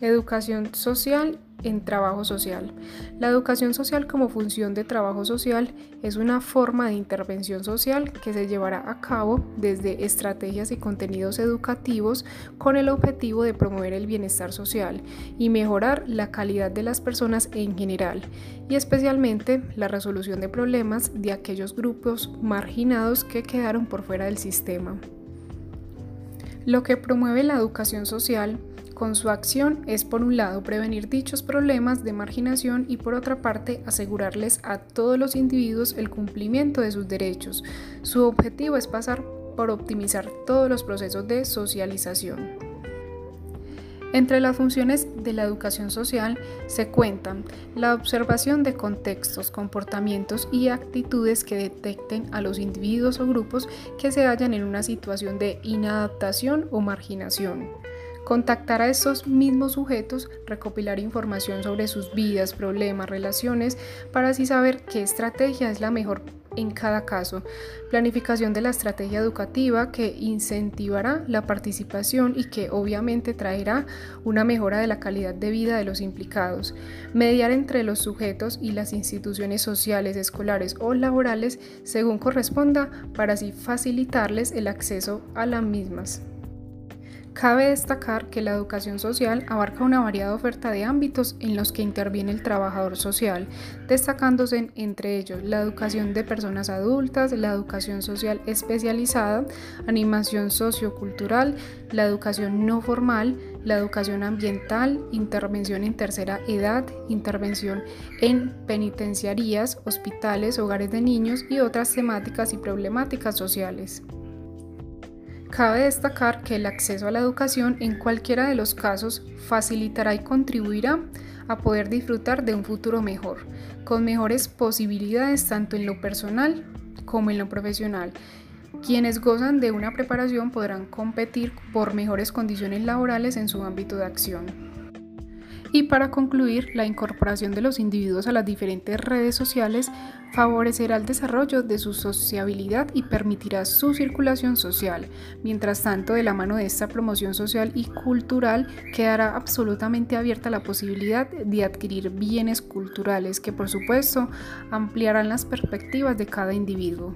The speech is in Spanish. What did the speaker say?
Educación social en trabajo social. La educación social como función de trabajo social es una forma de intervención social que se llevará a cabo desde estrategias y contenidos educativos con el objetivo de promover el bienestar social y mejorar la calidad de las personas en general y especialmente la resolución de problemas de aquellos grupos marginados que quedaron por fuera del sistema. Lo que promueve la educación social con su acción es por un lado prevenir dichos problemas de marginación y por otra parte asegurarles a todos los individuos el cumplimiento de sus derechos. Su objetivo es pasar por optimizar todos los procesos de socialización. Entre las funciones de la educación social se cuentan la observación de contextos, comportamientos y actitudes que detecten a los individuos o grupos que se hallan en una situación de inadaptación o marginación contactar a estos mismos sujetos, recopilar información sobre sus vidas, problemas, relaciones, para así saber qué estrategia es la mejor en cada caso, planificación de la estrategia educativa que incentivará la participación y que obviamente traerá una mejora de la calidad de vida de los implicados, mediar entre los sujetos y las instituciones sociales, escolares o laborales según corresponda para así facilitarles el acceso a las mismas. Cabe destacar que la educación social abarca una variada oferta de ámbitos en los que interviene el trabajador social, destacándose entre ellos la educación de personas adultas, la educación social especializada, animación sociocultural, la educación no formal, la educación ambiental, intervención en tercera edad, intervención en penitenciarías, hospitales, hogares de niños y otras temáticas y problemáticas sociales. Cabe destacar que el acceso a la educación en cualquiera de los casos facilitará y contribuirá a poder disfrutar de un futuro mejor, con mejores posibilidades tanto en lo personal como en lo profesional. Quienes gozan de una preparación podrán competir por mejores condiciones laborales en su ámbito de acción. Y para concluir, la incorporación de los individuos a las diferentes redes sociales favorecerá el desarrollo de su sociabilidad y permitirá su circulación social. Mientras tanto, de la mano de esta promoción social y cultural, quedará absolutamente abierta la posibilidad de adquirir bienes culturales que, por supuesto, ampliarán las perspectivas de cada individuo.